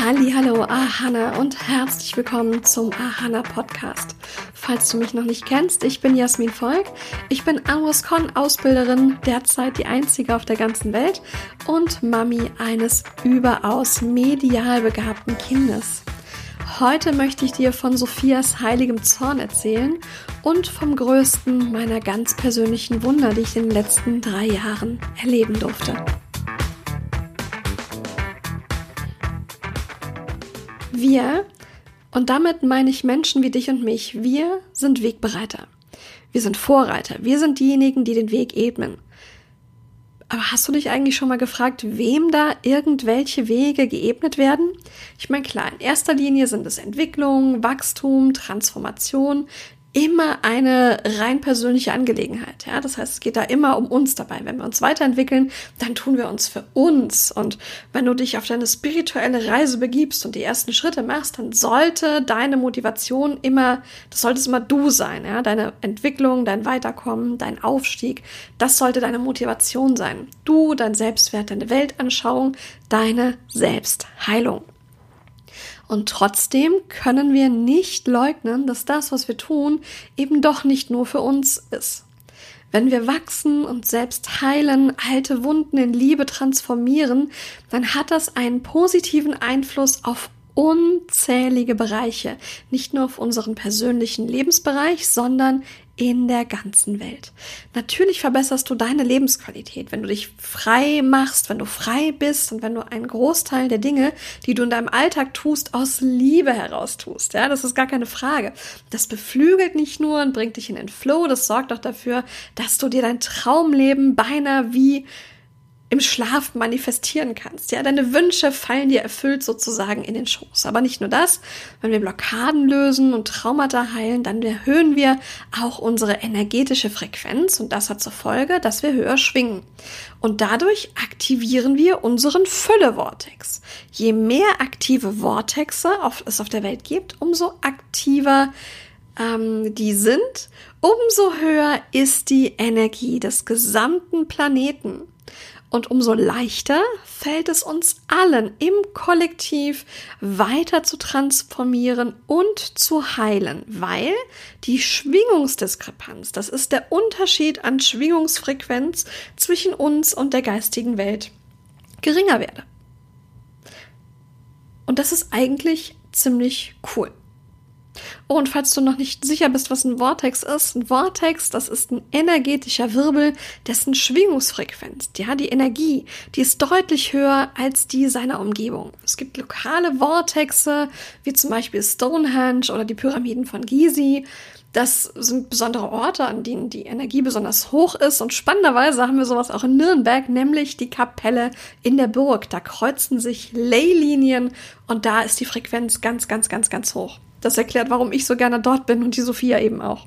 Hallo, Ahana und herzlich willkommen zum Ahana Podcast. Falls du mich noch nicht kennst, ich bin Jasmin Volk. Ich bin Con Ausbilderin, derzeit die einzige auf der ganzen Welt und Mami eines überaus medial begabten Kindes. Heute möchte ich dir von Sophias heiligem Zorn erzählen und vom größten meiner ganz persönlichen Wunder, die ich in den letzten drei Jahren erleben durfte. Wir, und damit meine ich Menschen wie dich und mich, wir sind Wegbereiter. Wir sind Vorreiter. Wir sind diejenigen, die den Weg ebnen. Aber hast du dich eigentlich schon mal gefragt, wem da irgendwelche Wege geebnet werden? Ich meine, klar, in erster Linie sind es Entwicklung, Wachstum, Transformation, immer eine rein persönliche Angelegenheit. Ja, das heißt, es geht da immer um uns dabei. Wenn wir uns weiterentwickeln, dann tun wir uns für uns. Und wenn du dich auf deine spirituelle Reise begibst und die ersten Schritte machst, dann sollte deine Motivation immer, das sollte es immer du sein. Ja, deine Entwicklung, dein Weiterkommen, dein Aufstieg, das sollte deine Motivation sein. Du, dein Selbstwert, deine Weltanschauung, deine Selbstheilung. Und trotzdem können wir nicht leugnen, dass das, was wir tun, eben doch nicht nur für uns ist. Wenn wir wachsen und selbst heilen, alte Wunden in Liebe transformieren, dann hat das einen positiven Einfluss auf unzählige Bereiche, nicht nur auf unseren persönlichen Lebensbereich, sondern in der ganzen Welt. Natürlich verbesserst du deine Lebensqualität, wenn du dich frei machst, wenn du frei bist und wenn du einen Großteil der Dinge, die du in deinem Alltag tust, aus Liebe heraus tust. Ja, das ist gar keine Frage. Das beflügelt nicht nur und bringt dich in den Flow, das sorgt auch dafür, dass du dir dein Traumleben beinahe wie im Schlaf manifestieren kannst. Ja, deine Wünsche fallen dir erfüllt sozusagen in den Schoß. Aber nicht nur das, wenn wir Blockaden lösen und Traumata heilen, dann erhöhen wir auch unsere energetische Frequenz und das hat zur Folge, dass wir höher schwingen. Und dadurch aktivieren wir unseren Fülle-Vortex. Je mehr aktive Vortexe es auf der Welt gibt, umso aktiver ähm, die sind, umso höher ist die Energie des gesamten Planeten. Und umso leichter fällt es uns allen im Kollektiv weiter zu transformieren und zu heilen, weil die Schwingungsdiskrepanz, das ist der Unterschied an Schwingungsfrequenz zwischen uns und der geistigen Welt, geringer werde. Und das ist eigentlich ziemlich cool. Oh, und falls du noch nicht sicher bist, was ein Vortex ist, ein Vortex, das ist ein energetischer Wirbel, dessen Schwingungsfrequenz, ja, die Energie, die ist deutlich höher als die seiner Umgebung. Es gibt lokale Vortexe, wie zum Beispiel Stonehenge oder die Pyramiden von Gizi. Das sind besondere Orte, an denen die Energie besonders hoch ist. Und spannenderweise haben wir sowas auch in Nürnberg, nämlich die Kapelle in der Burg. Da kreuzen sich Leylinien und da ist die Frequenz ganz, ganz, ganz, ganz hoch. Das erklärt, warum ich so gerne dort bin und die Sophia eben auch.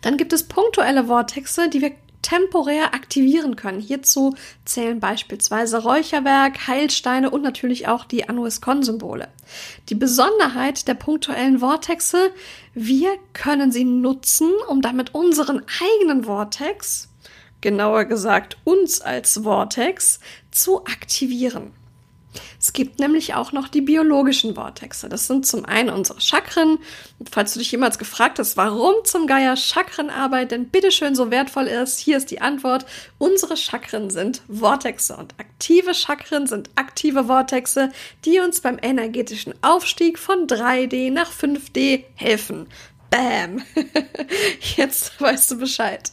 Dann gibt es punktuelle Vortexe, die wir temporär aktivieren können. Hierzu zählen beispielsweise Räucherwerk, Heilsteine und natürlich auch die Anuis-Con-Symbole. Die Besonderheit der punktuellen Vortexe, wir können sie nutzen, um damit unseren eigenen Vortex, genauer gesagt uns als Vortex, zu aktivieren. Es gibt nämlich auch noch die biologischen Vortexe. Das sind zum einen unsere Chakren. Falls du dich jemals gefragt hast, warum zum Geier Chakrenarbeit denn bitteschön so wertvoll ist, hier ist die Antwort. Unsere Chakren sind Vortexe und aktive Chakren sind aktive Vortexe, die uns beim energetischen Aufstieg von 3D nach 5D helfen. Bam! Jetzt weißt du Bescheid.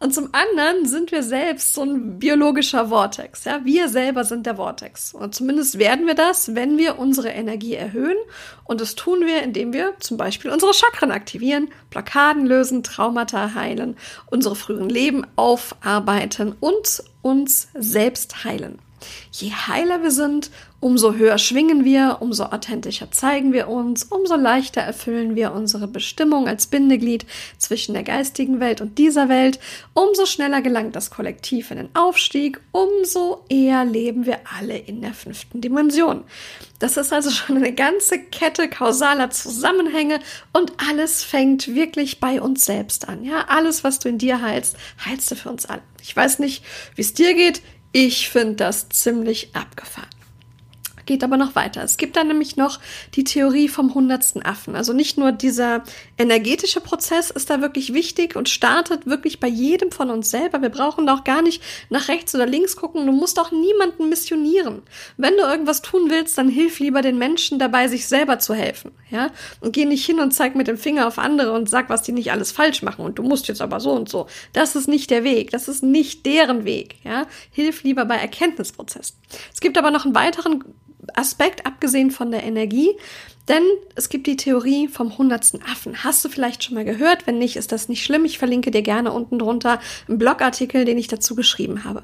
Und zum anderen sind wir selbst so ein biologischer Vortex. Ja, wir selber sind der Vortex. Und zumindest werden wir das, wenn wir unsere Energie erhöhen. Und das tun wir, indem wir zum Beispiel unsere Chakren aktivieren, Blockaden lösen, Traumata heilen, unsere früheren Leben aufarbeiten und uns selbst heilen. Je heiler wir sind, umso höher schwingen wir, umso authentischer zeigen wir uns, umso leichter erfüllen wir unsere Bestimmung als Bindeglied zwischen der geistigen Welt und dieser Welt, umso schneller gelangt das Kollektiv in den Aufstieg, umso eher leben wir alle in der fünften Dimension. Das ist also schon eine ganze Kette kausaler Zusammenhänge und alles fängt wirklich bei uns selbst an. Ja, alles, was du in dir heilst, heilst du für uns alle. Ich weiß nicht, wie es dir geht. Ich finde das ziemlich abgefahren. Geht aber noch weiter. Es gibt dann nämlich noch die Theorie vom hundertsten Affen. Also nicht nur dieser energetische Prozess ist da wirklich wichtig und startet wirklich bei jedem von uns selber. Wir brauchen doch gar nicht nach rechts oder links gucken. Du musst doch niemanden missionieren. Wenn du irgendwas tun willst, dann hilf lieber den Menschen dabei, sich selber zu helfen. Ja? Und geh nicht hin und zeig mit dem Finger auf andere und sag, was die nicht alles falsch machen. Und du musst jetzt aber so und so. Das ist nicht der Weg. Das ist nicht deren Weg. Ja? Hilf lieber bei Erkenntnisprozessen. Es gibt aber noch einen weiteren Aspekt, abgesehen von der Energie, denn es gibt die Theorie vom hundertsten Affen. Hast du vielleicht schon mal gehört? Wenn nicht, ist das nicht schlimm. Ich verlinke dir gerne unten drunter einen Blogartikel, den ich dazu geschrieben habe.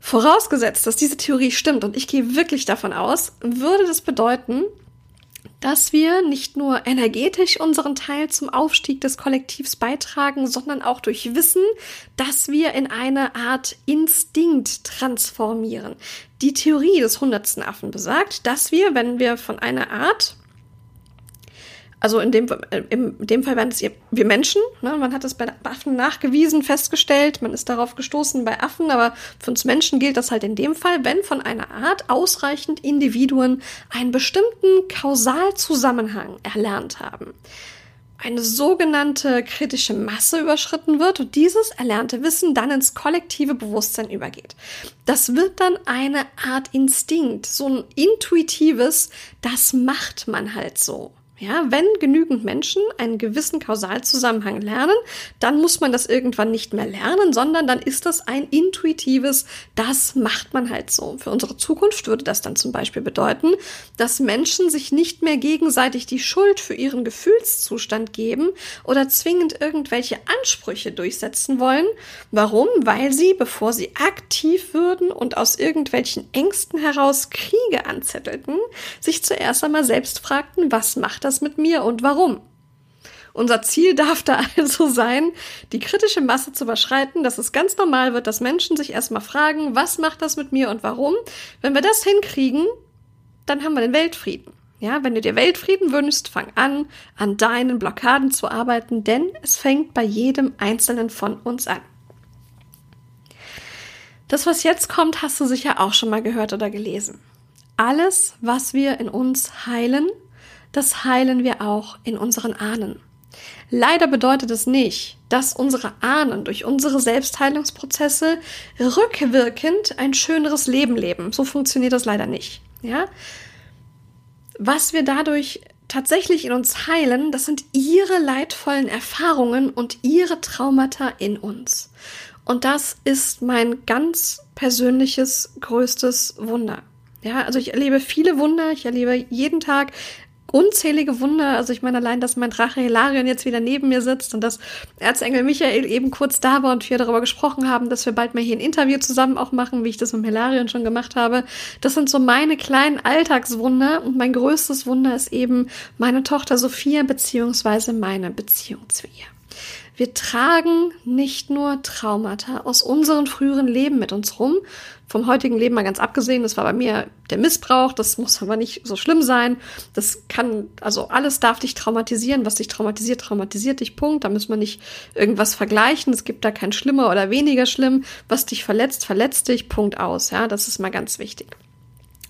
Vorausgesetzt, dass diese Theorie stimmt, und ich gehe wirklich davon aus, würde das bedeuten, dass wir nicht nur energetisch unseren Teil zum Aufstieg des Kollektivs beitragen, sondern auch durch Wissen, dass wir in eine Art Instinkt transformieren. Die Theorie des hundertsten Affen besagt, dass wir, wenn wir von einer Art also in dem, in dem Fall waren es wir Menschen. Ne? Man hat es bei Affen nachgewiesen, festgestellt. Man ist darauf gestoßen bei Affen, aber für uns Menschen gilt das halt in dem Fall, wenn von einer Art ausreichend Individuen einen bestimmten Kausalzusammenhang erlernt haben. Eine sogenannte kritische Masse überschritten wird und dieses erlernte Wissen dann ins kollektive Bewusstsein übergeht. Das wird dann eine Art Instinkt, so ein intuitives, das macht man halt so. Ja, wenn genügend Menschen einen gewissen Kausalzusammenhang lernen, dann muss man das irgendwann nicht mehr lernen, sondern dann ist das ein intuitives, das macht man halt so. Für unsere Zukunft würde das dann zum Beispiel bedeuten, dass Menschen sich nicht mehr gegenseitig die Schuld für ihren Gefühlszustand geben oder zwingend irgendwelche Ansprüche durchsetzen wollen. Warum? Weil sie, bevor sie aktiv würden und aus irgendwelchen Ängsten heraus Kriege anzettelten, sich zuerst einmal selbst fragten, was macht das mit mir und warum? Unser Ziel darf da also sein, die kritische Masse zu überschreiten, dass es ganz normal wird, dass Menschen sich erstmal fragen, was macht das mit mir und warum? Wenn wir das hinkriegen, dann haben wir den Weltfrieden. Ja, wenn du dir Weltfrieden wünschst, fang an, an deinen Blockaden zu arbeiten, denn es fängt bei jedem Einzelnen von uns an. Das, was jetzt kommt, hast du sicher auch schon mal gehört oder gelesen. Alles, was wir in uns heilen, das heilen wir auch in unseren Ahnen. Leider bedeutet es nicht, dass unsere Ahnen durch unsere Selbstheilungsprozesse rückwirkend ein schöneres Leben leben. So funktioniert das leider nicht. Ja? Was wir dadurch tatsächlich in uns heilen, das sind ihre leidvollen Erfahrungen und ihre Traumata in uns. Und das ist mein ganz persönliches größtes Wunder. Ja, also ich erlebe viele Wunder, ich erlebe jeden Tag unzählige Wunder. Also ich meine allein, dass mein Drache Hilarion jetzt wieder neben mir sitzt und dass Erzengel Michael eben kurz da war und wir darüber gesprochen haben, dass wir bald mal hier ein Interview zusammen auch machen, wie ich das mit Hilarion schon gemacht habe. Das sind so meine kleinen Alltagswunder und mein größtes Wunder ist eben meine Tochter Sophia beziehungsweise meine Beziehung zu ihr. Wir tragen nicht nur Traumata aus unseren früheren Leben mit uns rum, vom heutigen Leben mal ganz abgesehen, das war bei mir der Missbrauch, das muss aber nicht so schlimm sein. Das kann, also alles darf dich traumatisieren, was dich traumatisiert, traumatisiert dich, Punkt. Da muss man nicht irgendwas vergleichen. Es gibt da kein schlimmer oder weniger schlimm. Was dich verletzt, verletzt dich, Punkt aus. Ja, das ist mal ganz wichtig.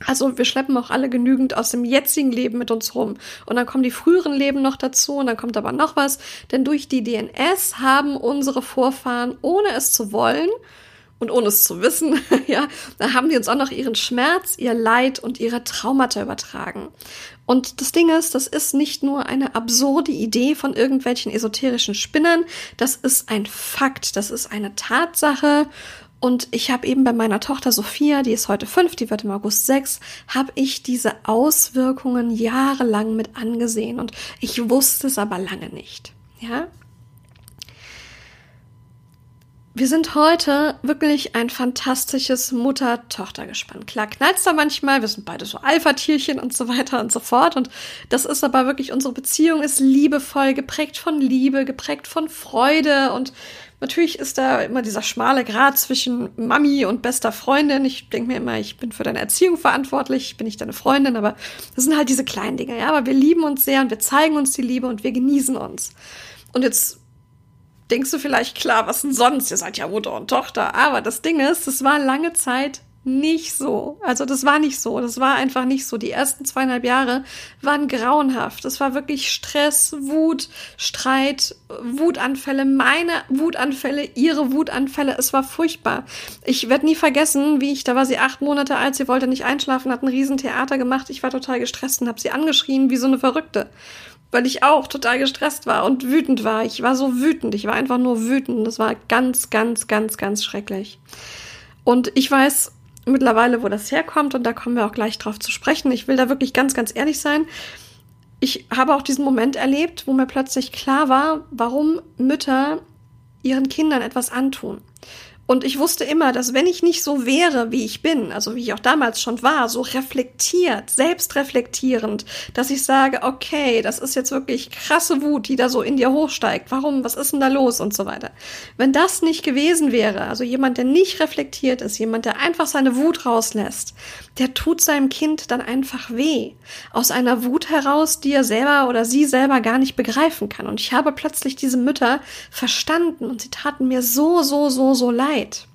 Also wir schleppen auch alle genügend aus dem jetzigen Leben mit uns rum. Und dann kommen die früheren Leben noch dazu und dann kommt aber noch was. Denn durch die DNS haben unsere Vorfahren, ohne es zu wollen und ohne es zu wissen, ja, da haben die uns auch noch ihren Schmerz, ihr Leid und ihre Traumata übertragen. Und das Ding ist, das ist nicht nur eine absurde Idee von irgendwelchen esoterischen Spinnern, das ist ein Fakt, das ist eine Tatsache und ich habe eben bei meiner Tochter Sophia, die ist heute fünf, die wird im August sechs, habe ich diese Auswirkungen jahrelang mit angesehen und ich wusste es aber lange nicht. Ja, wir sind heute wirklich ein fantastisches Mutter-Tochter-Gespann. Klar knallt's da manchmal, wir sind beide so Alpha-Tierchen und so weiter und so fort. Und das ist aber wirklich, unsere Beziehung ist liebevoll, geprägt von Liebe, geprägt von Freude. Und natürlich ist da immer dieser schmale Grat zwischen Mami und bester Freundin. Ich denke mir immer, ich bin für deine Erziehung verantwortlich, ich bin nicht deine Freundin, aber das sind halt diese kleinen Dinge. Ja, aber wir lieben uns sehr und wir zeigen uns die Liebe und wir genießen uns. Und jetzt denkst du vielleicht, klar, was denn sonst? Ihr seid ja Mutter und Tochter. Aber das Ding ist, es war lange Zeit nicht so. Also das war nicht so. Das war einfach nicht so. Die ersten zweieinhalb Jahre waren grauenhaft. Es war wirklich Stress, Wut, Streit, Wutanfälle, meine Wutanfälle, ihre Wutanfälle. Es war furchtbar. Ich werde nie vergessen, wie ich, da war sie acht Monate alt, sie wollte nicht einschlafen, hat ein Riesentheater gemacht. Ich war total gestresst und habe sie angeschrien wie so eine Verrückte weil ich auch total gestresst war und wütend war. Ich war so wütend. Ich war einfach nur wütend. Das war ganz, ganz, ganz, ganz schrecklich. Und ich weiß mittlerweile, wo das herkommt und da kommen wir auch gleich drauf zu sprechen. Ich will da wirklich ganz, ganz ehrlich sein. Ich habe auch diesen Moment erlebt, wo mir plötzlich klar war, warum Mütter ihren Kindern etwas antun. Und ich wusste immer, dass wenn ich nicht so wäre, wie ich bin, also wie ich auch damals schon war, so reflektiert, selbstreflektierend, dass ich sage, okay, das ist jetzt wirklich krasse Wut, die da so in dir hochsteigt. Warum? Was ist denn da los? Und so weiter. Wenn das nicht gewesen wäre, also jemand, der nicht reflektiert ist, jemand, der einfach seine Wut rauslässt, der tut seinem Kind dann einfach weh. Aus einer Wut heraus, die er selber oder sie selber gar nicht begreifen kann. Und ich habe plötzlich diese Mütter verstanden und sie taten mir so, so, so, so leid. Zeit.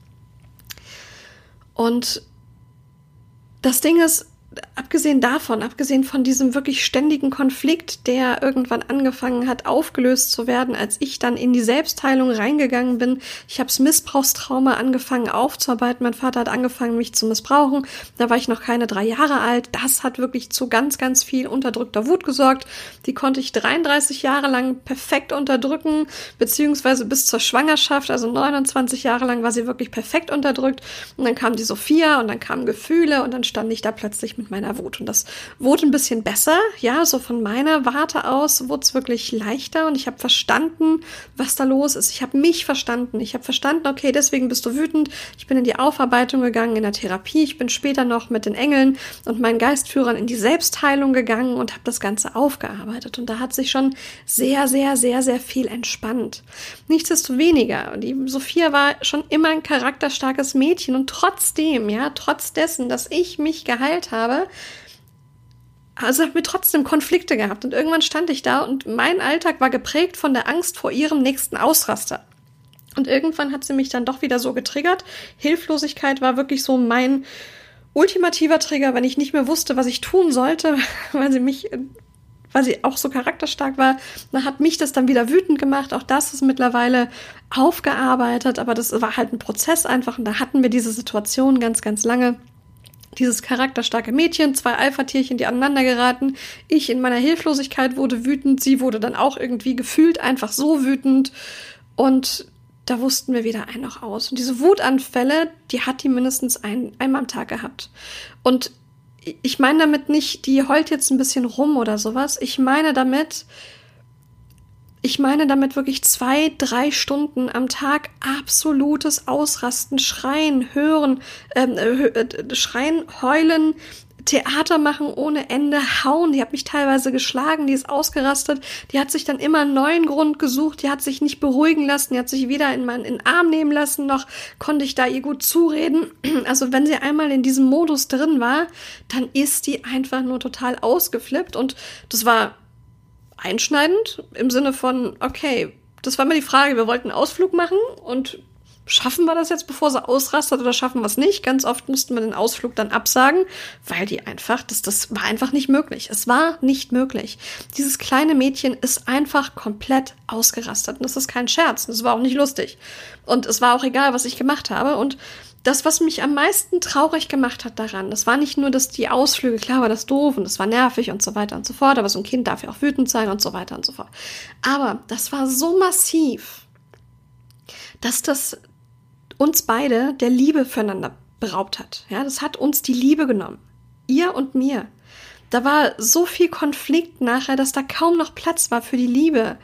Und das Ding ist, abgesehen davon, abgesehen von diesem wirklich ständigen Konflikt, der irgendwann angefangen hat, aufgelöst zu werden, als ich dann in die Selbstheilung reingegangen bin. Ich habe das Missbrauchstrauma angefangen aufzuarbeiten. Mein Vater hat angefangen, mich zu missbrauchen. Da war ich noch keine drei Jahre alt. Das hat wirklich zu ganz, ganz viel unterdrückter Wut gesorgt. Die konnte ich 33 Jahre lang perfekt unterdrücken, beziehungsweise bis zur Schwangerschaft, also 29 Jahre lang war sie wirklich perfekt unterdrückt. Und dann kam die Sophia und dann kamen Gefühle und dann stand ich da plötzlich mit mit meiner Wut. Und das wurde ein bisschen besser. Ja, so von meiner Warte aus wurde es wirklich leichter und ich habe verstanden, was da los ist. Ich habe mich verstanden. Ich habe verstanden, okay, deswegen bist du wütend. Ich bin in die Aufarbeitung gegangen, in der Therapie. Ich bin später noch mit den Engeln und meinen Geistführern in die Selbstheilung gegangen und habe das Ganze aufgearbeitet. Und da hat sich schon sehr, sehr, sehr, sehr viel entspannt. Nichtsdestoweniger, die Sophia war schon immer ein charakterstarkes Mädchen und trotzdem, ja, trotz dessen, dass ich mich geheilt habe, habe, also haben wir trotzdem Konflikte gehabt. Und irgendwann stand ich da und mein Alltag war geprägt von der Angst vor ihrem nächsten Ausraster. Und irgendwann hat sie mich dann doch wieder so getriggert. Hilflosigkeit war wirklich so mein ultimativer Trigger, wenn ich nicht mehr wusste, was ich tun sollte, weil sie mich, weil sie auch so charakterstark war. Dann hat mich das dann wieder wütend gemacht. Auch das ist mittlerweile aufgearbeitet, aber das war halt ein Prozess einfach. Und da hatten wir diese Situation ganz, ganz lange dieses charakterstarke Mädchen, zwei Alpha-Tierchen, die aneinander geraten. Ich in meiner Hilflosigkeit wurde wütend, sie wurde dann auch irgendwie gefühlt einfach so wütend. Und da wussten wir weder ein noch aus. Und diese Wutanfälle, die hat die mindestens ein, einmal am Tag gehabt. Und ich meine damit nicht, die heult jetzt ein bisschen rum oder sowas. Ich meine damit, ich meine damit wirklich zwei, drei Stunden am Tag absolutes Ausrasten, Schreien, Hören, ähm, äh, Schreien, Heulen, Theater machen ohne Ende, hauen. Die hat mich teilweise geschlagen, die ist ausgerastet. Die hat sich dann immer einen neuen Grund gesucht. Die hat sich nicht beruhigen lassen. Die hat sich weder in meinen in den Arm nehmen lassen, noch konnte ich da ihr gut zureden. Also wenn sie einmal in diesem Modus drin war, dann ist die einfach nur total ausgeflippt. Und das war einschneidend im Sinne von, okay, das war mir die Frage, wir wollten einen Ausflug machen und schaffen wir das jetzt, bevor sie ausrastet oder schaffen wir es nicht? Ganz oft mussten wir den Ausflug dann absagen, weil die einfach, das, das war einfach nicht möglich. Es war nicht möglich. Dieses kleine Mädchen ist einfach komplett ausgerastet und das ist kein Scherz. Das war auch nicht lustig. Und es war auch egal, was ich gemacht habe und das, was mich am meisten traurig gemacht hat daran, das war nicht nur, dass die Ausflüge, klar war das doof und es war nervig und so weiter und so fort, aber so ein Kind darf ja auch wütend sein und so weiter und so fort. Aber das war so massiv, dass das uns beide der Liebe füreinander beraubt hat. Ja, das hat uns die Liebe genommen. Ihr und mir. Da war so viel Konflikt nachher, dass da kaum noch Platz war für die Liebe,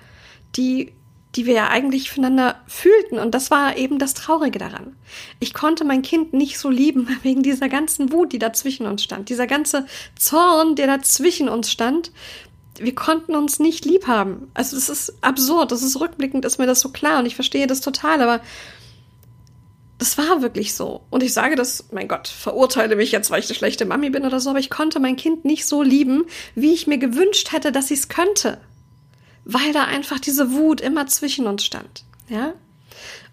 die die wir ja eigentlich füreinander fühlten. Und das war eben das Traurige daran. Ich konnte mein Kind nicht so lieben wegen dieser ganzen Wut, die da zwischen uns stand. Dieser ganze Zorn, der da zwischen uns stand. Wir konnten uns nicht lieb haben. Also das ist absurd. Das ist rückblickend, ist mir das so klar. Und ich verstehe das total. Aber das war wirklich so. Und ich sage das, mein Gott, verurteile mich jetzt, weil ich eine schlechte Mami bin oder so. Aber ich konnte mein Kind nicht so lieben, wie ich mir gewünscht hätte, dass ich es könnte weil da einfach diese Wut immer zwischen uns stand, ja?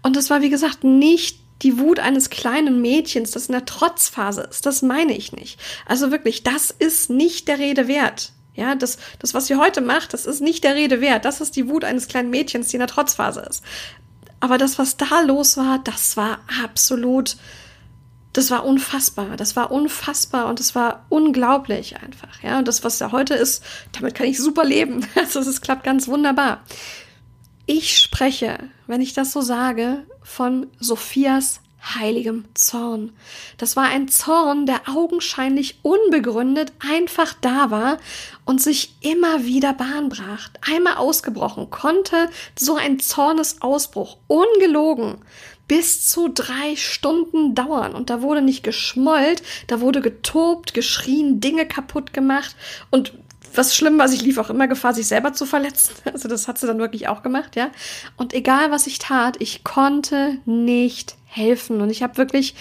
Und das war, wie gesagt, nicht die Wut eines kleinen Mädchens, das in der Trotzphase ist. Das meine ich nicht. Also wirklich, das ist nicht der Rede wert. Ja, das, das, was sie heute macht, das ist nicht der Rede wert. Das ist die Wut eines kleinen Mädchens, die in der Trotzphase ist. Aber das, was da los war, das war absolut, das war unfassbar. Das war unfassbar und das war unglaublich einfach. Ja, und das, was da heute ist, damit kann ich super leben. Also, es klappt ganz wunderbar. Ich spreche, wenn ich das so sage, von Sophias heiligem Zorn. Das war ein Zorn, der augenscheinlich unbegründet einfach da war und sich immer wieder Bahn brach. Einmal ausgebrochen konnte so ein Zornesausbruch ungelogen bis zu drei Stunden dauern. Und da wurde nicht geschmollt, da wurde getobt, geschrien, Dinge kaputt gemacht. Und was schlimm war, ich lief auch immer Gefahr, sich selber zu verletzen. Also das hat sie dann wirklich auch gemacht, ja. Und egal was ich tat, ich konnte nicht helfen. Und ich habe wirklich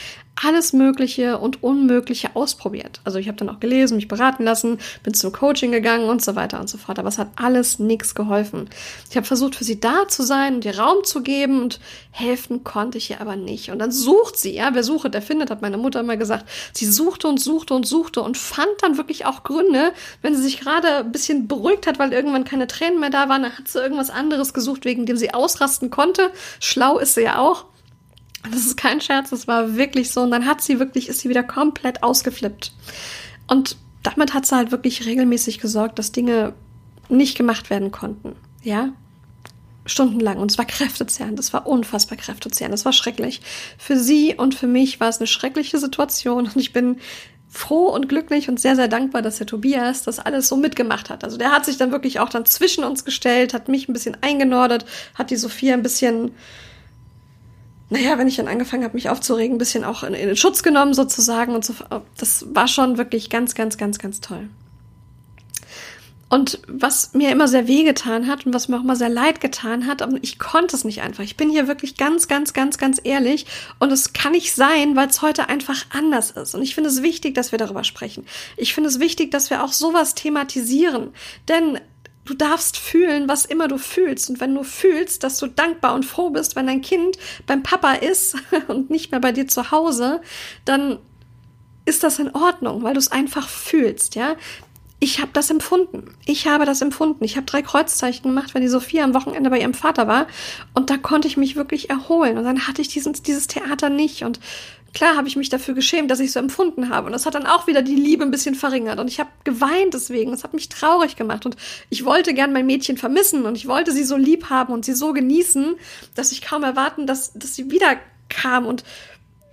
alles Mögliche und Unmögliche ausprobiert. Also ich habe dann auch gelesen, mich beraten lassen, bin zum Coaching gegangen und so weiter und so fort. Aber es hat alles nichts geholfen. Ich habe versucht, für sie da zu sein und ihr Raum zu geben und helfen konnte ich ihr aber nicht. Und dann sucht sie, ja, wer sucht, der findet, hat meine Mutter immer gesagt. Sie suchte und suchte und suchte und fand dann wirklich auch Gründe, wenn sie sich gerade ein bisschen beruhigt hat, weil irgendwann keine Tränen mehr da waren, dann hat sie irgendwas anderes gesucht, wegen dem sie ausrasten konnte. Schlau ist sie ja auch. Das ist kein Scherz, das war wirklich so. Und dann hat sie wirklich, ist sie wieder komplett ausgeflippt. Und damit hat sie halt wirklich regelmäßig gesorgt, dass Dinge nicht gemacht werden konnten. Ja? Stundenlang. Und es war kräftezehrend. Das war unfassbar kräftezehrend. Das war schrecklich. Für sie und für mich war es eine schreckliche Situation. Und ich bin froh und glücklich und sehr, sehr dankbar, dass der Tobias das alles so mitgemacht hat. Also der hat sich dann wirklich auch dann zwischen uns gestellt, hat mich ein bisschen eingenordet, hat die Sophia ein bisschen naja, wenn ich dann angefangen habe, mich aufzuregen, ein bisschen auch in, in den Schutz genommen sozusagen und so. Das war schon wirklich ganz, ganz, ganz, ganz toll. Und was mir immer sehr wehgetan hat und was mir auch immer sehr leid getan hat, aber ich konnte es nicht einfach. Ich bin hier wirklich ganz, ganz, ganz, ganz ehrlich und es kann nicht sein, weil es heute einfach anders ist. Und ich finde es wichtig, dass wir darüber sprechen. Ich finde es wichtig, dass wir auch sowas thematisieren. Denn Du darfst fühlen, was immer du fühlst. Und wenn du fühlst, dass du dankbar und froh bist, wenn dein Kind beim Papa ist und nicht mehr bei dir zu Hause, dann ist das in Ordnung, weil du es einfach fühlst, ja. Ich habe das empfunden. Ich habe das empfunden. Ich habe drei Kreuzzeichen gemacht, wenn die Sophia am Wochenende bei ihrem Vater war. Und da konnte ich mich wirklich erholen. Und dann hatte ich diesen, dieses Theater nicht. Und klar habe ich mich dafür geschämt, dass ich so empfunden habe. Und das hat dann auch wieder die Liebe ein bisschen verringert. Und ich habe geweint deswegen. Das hat mich traurig gemacht. Und ich wollte gern mein Mädchen vermissen. Und ich wollte sie so lieb haben und sie so genießen, dass ich kaum erwarten, dass, dass sie wieder kam. Und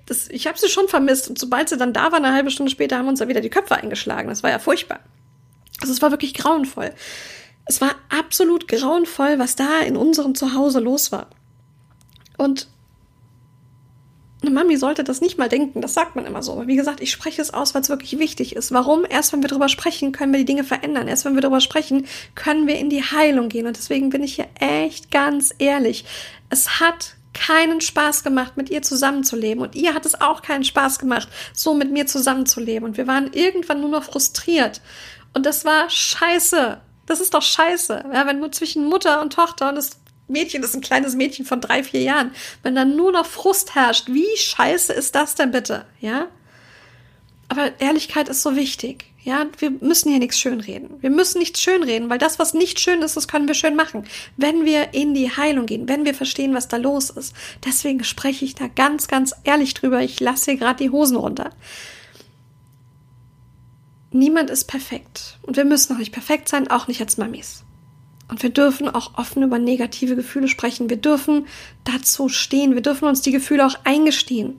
das, ich habe sie schon vermisst. Und sobald sie dann da war, eine halbe Stunde später, haben uns da wieder die Köpfe eingeschlagen. Das war ja furchtbar. Also es war wirklich grauenvoll. Es war absolut grauenvoll, was da in unserem Zuhause los war. Und eine Mami sollte das nicht mal denken, das sagt man immer so. Aber wie gesagt, ich spreche es aus, weil es wirklich wichtig ist. Warum? Erst wenn wir darüber sprechen, können wir die Dinge verändern. Erst wenn wir darüber sprechen, können wir in die Heilung gehen. Und deswegen bin ich hier echt ganz ehrlich. Es hat keinen Spaß gemacht, mit ihr zusammenzuleben. Und ihr hat es auch keinen Spaß gemacht, so mit mir zusammenzuleben. Und wir waren irgendwann nur noch frustriert. Und das war scheiße. Das ist doch scheiße. Ja, wenn nur zwischen Mutter und Tochter und das Mädchen ist ein kleines Mädchen von drei, vier Jahren. Wenn dann nur noch Frust herrscht, wie scheiße ist das denn bitte? Ja? Aber Ehrlichkeit ist so wichtig. Ja, wir müssen hier nichts schönreden. Wir müssen nichts schönreden, weil das, was nicht schön ist, das können wir schön machen. Wenn wir in die Heilung gehen, wenn wir verstehen, was da los ist. Deswegen spreche ich da ganz, ganz ehrlich drüber. Ich lasse hier gerade die Hosen runter. Niemand ist perfekt. Und wir müssen auch nicht perfekt sein, auch nicht als Mamis. Und wir dürfen auch offen über negative Gefühle sprechen. Wir dürfen dazu stehen. Wir dürfen uns die Gefühle auch eingestehen.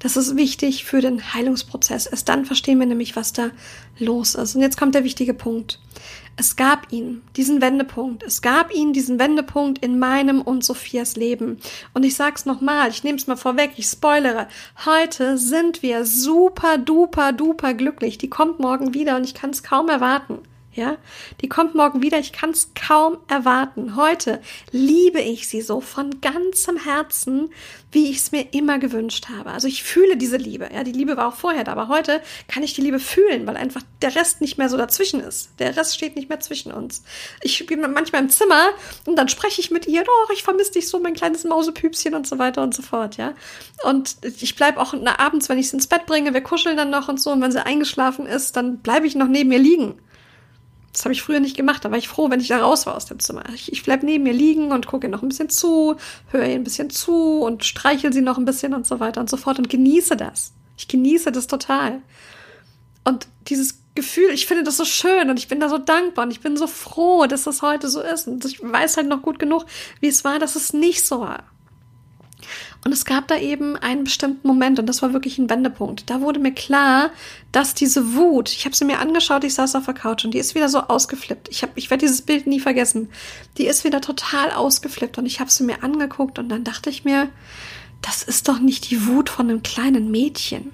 Das ist wichtig für den Heilungsprozess. Erst dann verstehen wir nämlich, was da los ist. Und jetzt kommt der wichtige Punkt. Es gab ihn, diesen Wendepunkt. Es gab ihn, diesen Wendepunkt in meinem und Sophias Leben. Und ich sag's nochmal, ich nehme es mal vorweg, ich spoilere. Heute sind wir super duper duper glücklich. Die kommt morgen wieder und ich kann es kaum erwarten. Ja, die kommt morgen wieder. Ich kann es kaum erwarten. Heute liebe ich sie so von ganzem Herzen, wie ich es mir immer gewünscht habe. Also ich fühle diese Liebe. Ja, die Liebe war auch vorher da, aber heute kann ich die Liebe fühlen, weil einfach der Rest nicht mehr so dazwischen ist. Der Rest steht nicht mehr zwischen uns. Ich bin manchmal im Zimmer und dann spreche ich mit ihr. Oh, ich vermisse dich so, mein kleines Mausepüpschen und so weiter und so fort. Ja, und ich bleibe auch abends, wenn ich sie ins Bett bringe, wir kuscheln dann noch und so. Und wenn sie eingeschlafen ist, dann bleibe ich noch neben ihr liegen das habe ich früher nicht gemacht. Da war ich froh, wenn ich da raus war aus dem Zimmer. Ich, ich bleib neben ihr liegen und gucke ihr noch ein bisschen zu, höre ihr ein bisschen zu und streichel sie noch ein bisschen und so weiter und so fort und genieße das. Ich genieße das total. Und dieses Gefühl, ich finde das so schön und ich bin da so dankbar und ich bin so froh, dass das heute so ist. Und ich weiß halt noch gut genug, wie es war, dass es nicht so war. Und es gab da eben einen bestimmten Moment und das war wirklich ein Wendepunkt. Da wurde mir klar, dass diese Wut, ich habe sie mir angeschaut, ich saß auf der Couch und die ist wieder so ausgeflippt. Ich, ich werde dieses Bild nie vergessen. Die ist wieder total ausgeflippt und ich habe sie mir angeguckt und dann dachte ich mir, das ist doch nicht die Wut von einem kleinen Mädchen.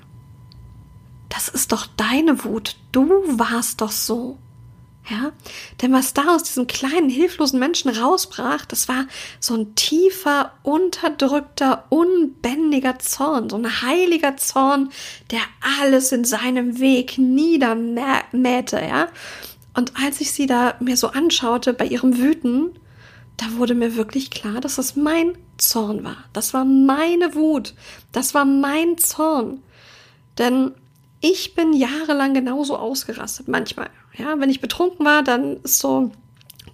Das ist doch deine Wut. Du warst doch so. Ja, denn was da aus diesem kleinen, hilflosen Menschen rausbrach, das war so ein tiefer, unterdrückter, unbändiger Zorn, so ein heiliger Zorn, der alles in seinem Weg niedermähte, ja. Und als ich sie da mir so anschaute bei ihrem Wüten, da wurde mir wirklich klar, dass das mein Zorn war. Das war meine Wut. Das war mein Zorn. Denn ich bin jahrelang genauso ausgerastet, manchmal. Ja, wenn ich betrunken war, dann ist so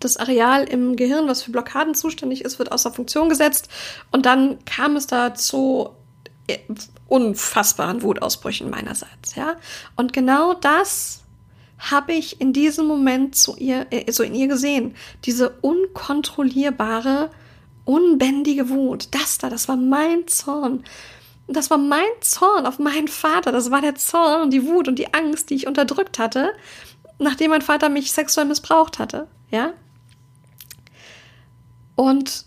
das Areal im Gehirn, was für Blockaden zuständig ist, wird außer Funktion gesetzt. Und dann kam es da zu äh, unfassbaren Wutausbrüchen meinerseits. Ja, und genau das habe ich in diesem Moment zu ihr, äh, so in ihr gesehen. Diese unkontrollierbare, unbändige Wut. Das da, das war mein Zorn. Das war mein Zorn auf meinen Vater. Das war der Zorn und die Wut und die Angst, die ich unterdrückt hatte nachdem mein Vater mich sexuell missbraucht hatte, ja? Und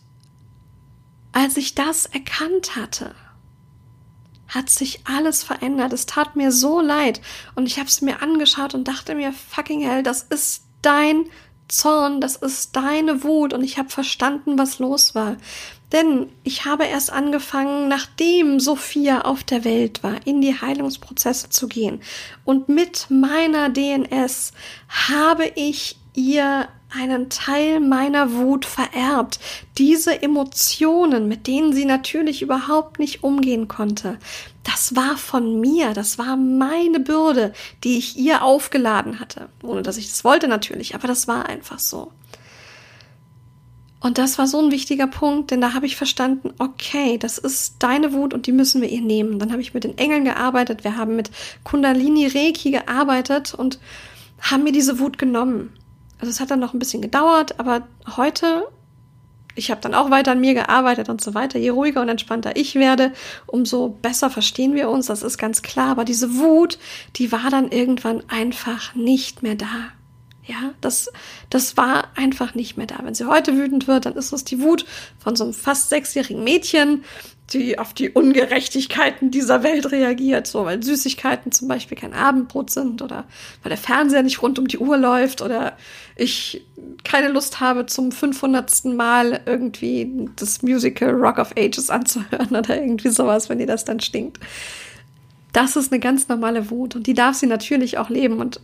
als ich das erkannt hatte, hat sich alles verändert. Es tat mir so leid und ich habe es mir angeschaut und dachte mir, fucking hell, das ist dein Zorn, das ist deine Wut und ich habe verstanden, was los war. Denn ich habe erst angefangen, nachdem Sophia auf der Welt war, in die Heilungsprozesse zu gehen. Und mit meiner DNS habe ich ihr einen Teil meiner Wut vererbt. Diese Emotionen, mit denen sie natürlich überhaupt nicht umgehen konnte, das war von mir, das war meine Bürde, die ich ihr aufgeladen hatte. Ohne dass ich das wollte natürlich, aber das war einfach so. Und das war so ein wichtiger Punkt, denn da habe ich verstanden, okay, das ist deine Wut und die müssen wir ihr nehmen. Dann habe ich mit den Engeln gearbeitet, wir haben mit Kundalini Reiki gearbeitet und haben mir diese Wut genommen. Also es hat dann noch ein bisschen gedauert, aber heute, ich habe dann auch weiter an mir gearbeitet und so weiter. Je ruhiger und entspannter ich werde, umso besser verstehen wir uns, das ist ganz klar. Aber diese Wut, die war dann irgendwann einfach nicht mehr da. Ja, das, das war einfach nicht mehr da. Wenn sie heute wütend wird, dann ist es die Wut von so einem fast sechsjährigen Mädchen, die auf die Ungerechtigkeiten dieser Welt reagiert, so weil Süßigkeiten zum Beispiel kein Abendbrot sind oder weil der Fernseher nicht rund um die Uhr läuft oder ich keine Lust habe, zum 500. Mal irgendwie das Musical Rock of Ages anzuhören oder irgendwie sowas, wenn ihr das dann stinkt. Das ist eine ganz normale Wut und die darf sie natürlich auch leben und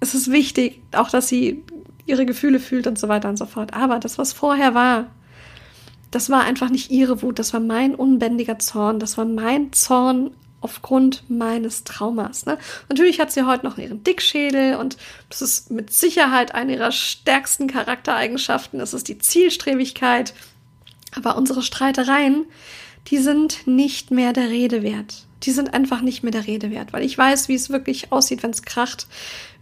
es ist wichtig, auch dass sie ihre Gefühle fühlt und so weiter und so fort. Aber das, was vorher war, das war einfach nicht ihre Wut, das war mein unbändiger Zorn, das war mein Zorn aufgrund meines Traumas. Ne? Natürlich hat sie heute noch ihren Dickschädel und das ist mit Sicherheit eine ihrer stärksten Charaktereigenschaften. Das ist die Zielstrebigkeit. Aber unsere Streitereien, die sind nicht mehr der Rede wert die sind einfach nicht mehr der Rede wert, weil ich weiß, wie es wirklich aussieht, wenn es kracht.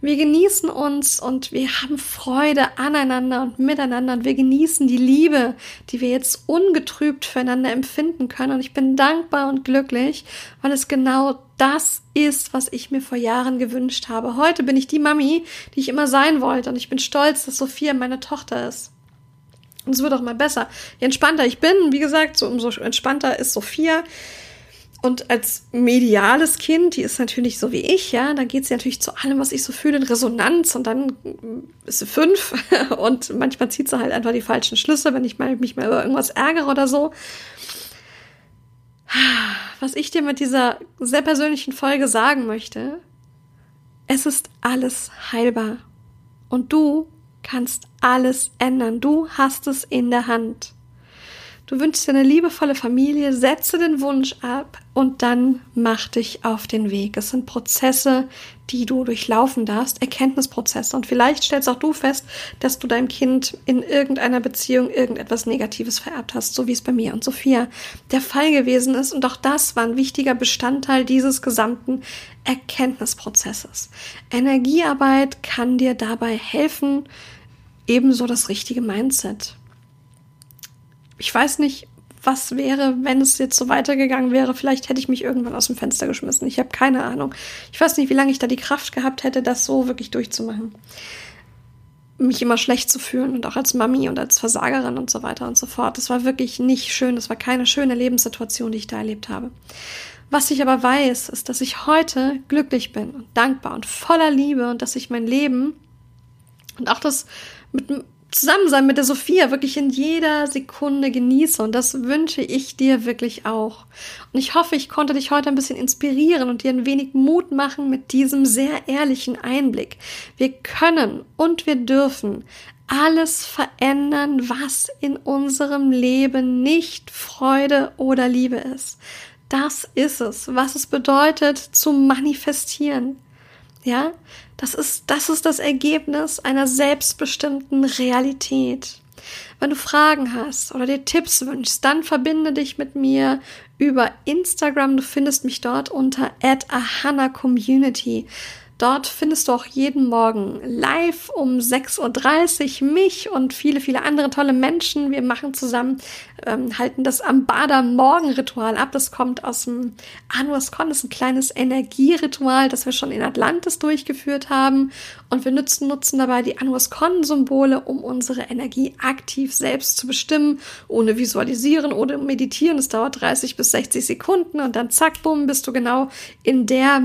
Wir genießen uns und wir haben Freude aneinander und miteinander und wir genießen die Liebe, die wir jetzt ungetrübt füreinander empfinden können. Und ich bin dankbar und glücklich, weil es genau das ist, was ich mir vor Jahren gewünscht habe. Heute bin ich die Mami, die ich immer sein wollte und ich bin stolz, dass Sophia meine Tochter ist. Und es wird auch mal besser. Je entspannter ich bin, wie gesagt, so umso entspannter ist Sophia. Und als mediales Kind, die ist natürlich so wie ich, ja, da geht sie natürlich zu allem, was ich so fühle, in Resonanz und dann ist sie fünf und manchmal zieht sie halt einfach die falschen Schlüsse, wenn ich mal, mich mal über irgendwas ärgere oder so. Was ich dir mit dieser sehr persönlichen Folge sagen möchte, es ist alles heilbar und du kannst alles ändern. Du hast es in der Hand. Du wünschst dir eine liebevolle Familie, setze den Wunsch ab und dann mach dich auf den Weg. Es sind Prozesse, die du durchlaufen darfst, Erkenntnisprozesse. Und vielleicht stellst auch du fest, dass du deinem Kind in irgendeiner Beziehung irgendetwas Negatives vererbt hast, so wie es bei mir und Sophia der Fall gewesen ist. Und auch das war ein wichtiger Bestandteil dieses gesamten Erkenntnisprozesses. Energiearbeit kann dir dabei helfen, ebenso das richtige Mindset ich weiß nicht, was wäre, wenn es jetzt so weitergegangen wäre. Vielleicht hätte ich mich irgendwann aus dem Fenster geschmissen. Ich habe keine Ahnung. Ich weiß nicht, wie lange ich da die Kraft gehabt hätte, das so wirklich durchzumachen. Mich immer schlecht zu fühlen und auch als Mami und als Versagerin und so weiter und so fort. Das war wirklich nicht schön. Das war keine schöne Lebenssituation, die ich da erlebt habe. Was ich aber weiß, ist, dass ich heute glücklich bin und dankbar und voller Liebe und dass ich mein Leben und auch das mit Zusammensein mit der Sophia wirklich in jeder Sekunde genieße. Und das wünsche ich dir wirklich auch. Und ich hoffe, ich konnte dich heute ein bisschen inspirieren und dir ein wenig Mut machen mit diesem sehr ehrlichen Einblick. Wir können und wir dürfen alles verändern, was in unserem Leben nicht Freude oder Liebe ist. Das ist es, was es bedeutet zu manifestieren. Ja, das ist, das ist das Ergebnis einer selbstbestimmten Realität. Wenn du Fragen hast oder dir Tipps wünschst, dann verbinde dich mit mir über Instagram. Du findest mich dort unter @ahana_community. Dort findest du auch jeden Morgen live um 6.30 Uhr mich und viele, viele andere tolle Menschen. Wir machen zusammen, ähm, halten das Ambada Morgenritual ab. Das kommt aus dem Anuas Con. Das ist ein kleines Energieritual, das wir schon in Atlantis durchgeführt haben. Und wir nutzen, nutzen dabei die Anuas Con Symbole, um unsere Energie aktiv selbst zu bestimmen, ohne visualisieren oder meditieren. Es dauert 30 bis 60 Sekunden und dann zack, bumm, bist du genau in der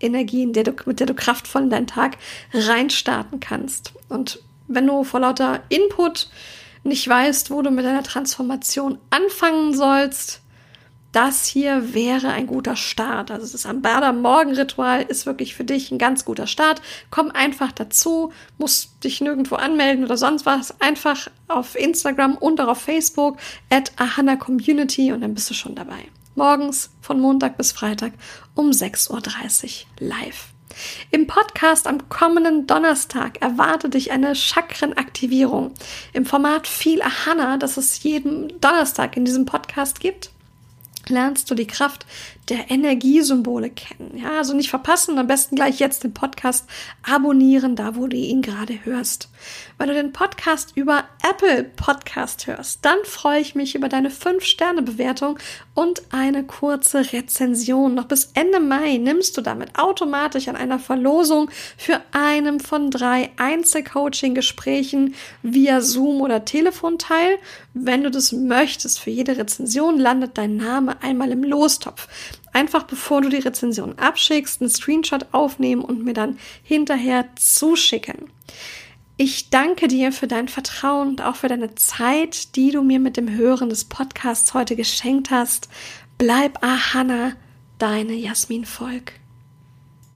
Energie, in der du, mit der du kraftvoll in deinen Tag reinstarten kannst. Und wenn du vor lauter Input nicht weißt, wo du mit deiner Transformation anfangen sollst, das hier wäre ein guter Start. Also das Amberda Morgenritual ist wirklich für dich ein ganz guter Start. Komm einfach dazu, musst dich nirgendwo anmelden oder sonst was. Einfach auf Instagram und auch auf Facebook at Ahana Community und dann bist du schon dabei morgens von Montag bis Freitag um 6.30 Uhr live. Im Podcast am kommenden Donnerstag erwarte dich eine Chakrenaktivierung im Format Viel Ahana, das es jeden Donnerstag in diesem Podcast gibt lernst du die Kraft der Energiesymbole kennen. Ja, also nicht verpassen, am besten gleich jetzt den Podcast abonnieren, da wo du ihn gerade hörst. Wenn du den Podcast über Apple Podcast hörst, dann freue ich mich über deine 5-Sterne-Bewertung und eine kurze Rezension. Noch bis Ende Mai nimmst du damit automatisch an einer Verlosung für einem von drei Einzelcoaching-Gesprächen via Zoom oder Telefon teil. Wenn du das möchtest, für jede Rezension landet dein Name einmal im Lostopf. Einfach bevor du die Rezension abschickst, einen Screenshot aufnehmen und mir dann hinterher zuschicken. Ich danke dir für dein Vertrauen und auch für deine Zeit, die du mir mit dem Hören des Podcasts heute geschenkt hast. Bleib Ahana, deine Jasmin Volk.